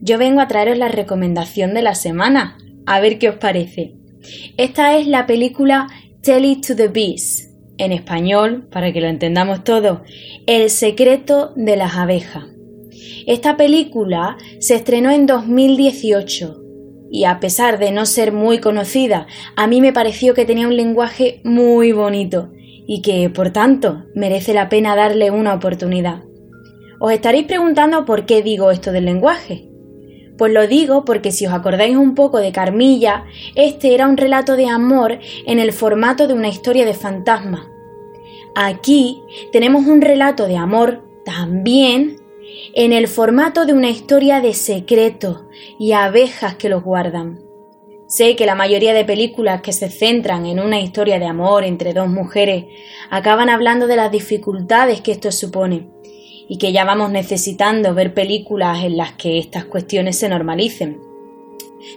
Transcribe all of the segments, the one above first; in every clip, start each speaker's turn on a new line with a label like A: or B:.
A: yo vengo a traeros la recomendación de la semana. A ver qué os parece. Esta es la película Tell It to the Bees. En español, para que lo entendamos todo, El secreto de las abejas. Esta película se estrenó en 2018 y a pesar de no ser muy conocida, a mí me pareció que tenía un lenguaje muy bonito y que, por tanto, merece la pena darle una oportunidad. Os estaréis preguntando por qué digo esto del lenguaje. Pues lo digo porque si os acordáis un poco de Carmilla, este era un relato de amor en el formato de una historia de fantasma. Aquí tenemos un relato de amor también en el formato de una historia de secreto y abejas que los guardan. Sé que la mayoría de películas que se centran en una historia de amor entre dos mujeres acaban hablando de las dificultades que esto supone, y que ya vamos necesitando ver películas en las que estas cuestiones se normalicen.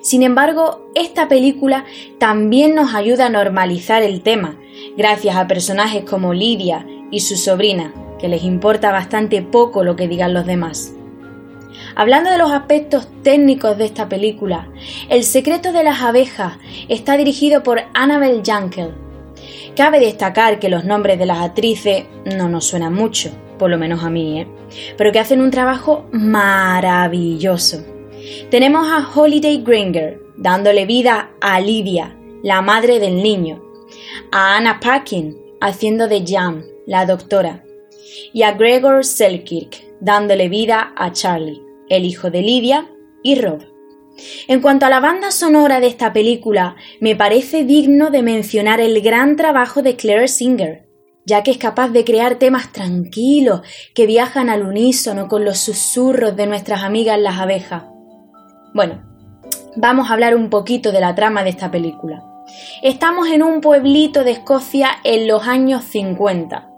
A: Sin embargo, esta película también nos ayuda a normalizar el tema, gracias a personajes como Lidia y su sobrina, que les importa bastante poco lo que digan los demás. Hablando de los aspectos técnicos de esta película, El secreto de las abejas está dirigido por Annabel Jankel. Cabe destacar que los nombres de las actrices no nos suenan mucho, por lo menos a mí, ¿eh? pero que hacen un trabajo maravilloso. Tenemos a Holiday Gringer dándole vida a Lidia, la madre del niño, a Anna Paquin haciendo de Jan, la doctora, y a Gregor Selkirk dándole vida a Charlie, el hijo de Lidia y Rob. En cuanto a la banda sonora de esta película, me parece digno de mencionar el gran trabajo de Claire Singer, ya que es capaz de crear temas tranquilos que viajan al unísono con los susurros de nuestras amigas las abejas. Bueno, vamos a hablar un poquito de la trama de esta película. Estamos en un pueblito de Escocia en los años 50.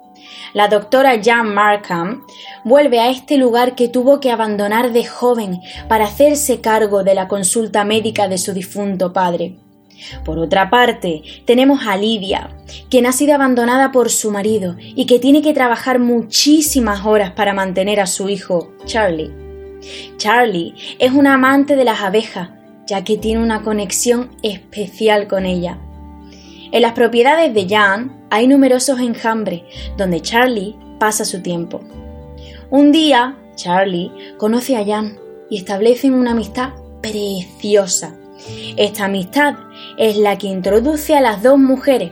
A: La doctora Jan Markham vuelve a este lugar que tuvo que abandonar de joven para hacerse cargo de la consulta médica de su difunto padre. Por otra parte, tenemos a Lidia, quien ha sido abandonada por su marido y que tiene que trabajar muchísimas horas para mantener a su hijo, Charlie. Charlie es un amante de las abejas, ya que tiene una conexión especial con ella. En las propiedades de Jan hay numerosos enjambres donde Charlie pasa su tiempo. Un día, Charlie conoce a Jan y establecen una amistad preciosa esta amistad es la que introduce a las dos mujeres.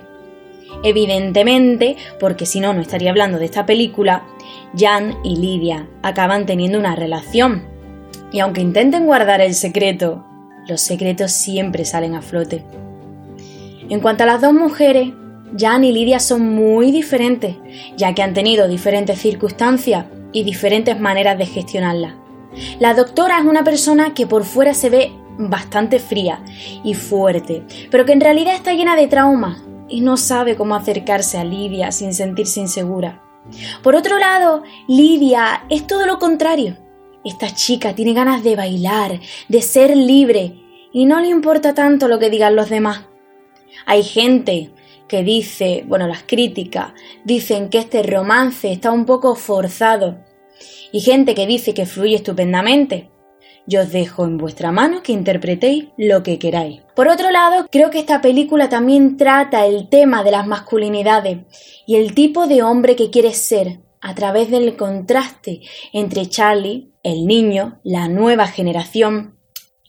A: Evidentemente, porque si no, no estaría hablando de esta película, Jan y Lidia acaban teniendo una relación. Y aunque intenten guardar el secreto, los secretos siempre salen a flote. En cuanto a las dos mujeres, Jan y Lidia son muy diferentes, ya que han tenido diferentes circunstancias y diferentes maneras de gestionarlas. La doctora es una persona que por fuera se ve bastante fría y fuerte, pero que en realidad está llena de traumas y no sabe cómo acercarse a Lidia sin sentirse insegura. Por otro lado, Lidia es todo lo contrario. Esta chica tiene ganas de bailar, de ser libre, y no le importa tanto lo que digan los demás. Hay gente que dice, bueno, las críticas dicen que este romance está un poco forzado, y gente que dice que fluye estupendamente. Yo os dejo en vuestra mano que interpretéis lo que queráis. Por otro lado, creo que esta película también trata el tema de las masculinidades y el tipo de hombre que quieres ser a través del contraste entre Charlie, el niño, la nueva generación,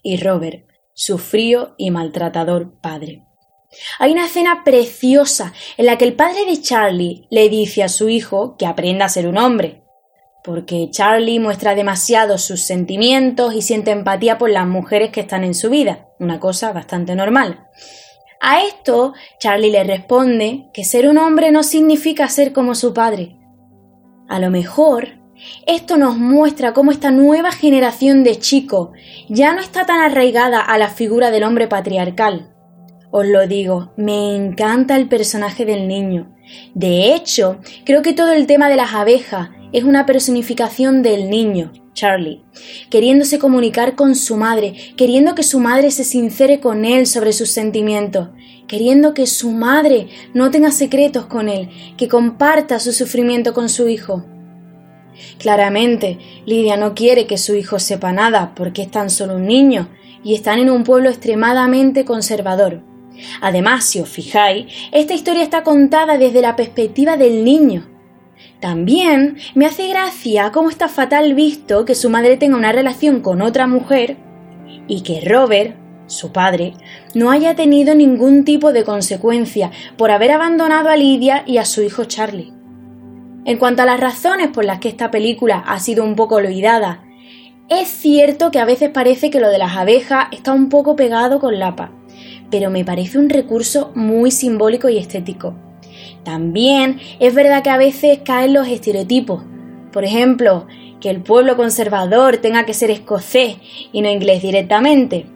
A: y Robert, su frío y maltratador padre. Hay una escena preciosa en la que el padre de Charlie le dice a su hijo que aprenda a ser un hombre, porque Charlie muestra demasiado sus sentimientos y siente empatía por las mujeres que están en su vida, una cosa bastante normal. A esto, Charlie le responde que ser un hombre no significa ser como su padre. A lo mejor Esto nos muestra cómo esta nueva generación de chicos ya no está tan arraigada a la figura del hombre patriarcal. Os lo digo, me encanta el personaje del niño. De hecho, creo que todo el tema de las abejas es una personificación del niño, Charlie, queriéndose comunicar con su madre, queriendo que su madre se sincere con él sobre sus sentimientos, queriendo que su madre no tenga secretos con él, que comparta su sufrimiento con su hijo. Claramente, Lidia no quiere que su hijo sepa nada porque es tan solo un niño y están en un pueblo extremadamente conservador. Además, si os fijáis, esta historia está contada desde la perspectiva del niño. También me hace gracia cómo está fatal visto que su madre tenga una relación con otra mujer y que Robert, su padre, no haya tenido ningún tipo de consecuencia por haber abandonado a Lidia y a su hijo Charlie. En cuanto a las razones por las que esta película ha sido un poco olvidada, es cierto que a veces parece que lo de las abejas está un poco pegado con Lapa, pero me parece un recurso muy simbólico y estético. También es verdad que a veces caen los estereotipos. Por ejemplo, que el pueblo conservador tenga que ser escocés y no inglés directamente.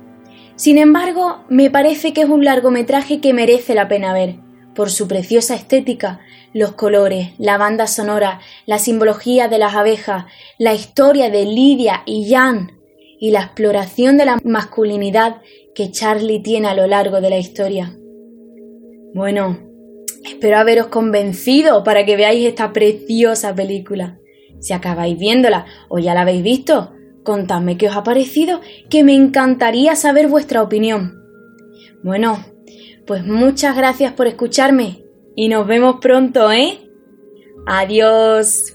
A: Sin embargo, me parece que es un largometraje que merece la pena ver, por su preciosa estética, los colores, la banda sonora, la simbología de las abejas, la historia de Lidia y Jan y la exploración de la masculinidad que Charlie tiene a lo largo de la historia. Bueno, espero haberos convencido para que veáis esta preciosa película. Si acabáis viéndola o ya la habéis visto, contadme qué os ha parecido, que me encantaría saber vuestra opinión. Bueno, pues muchas gracias por escucharme y nos vemos pronto, ¿eh? Adiós.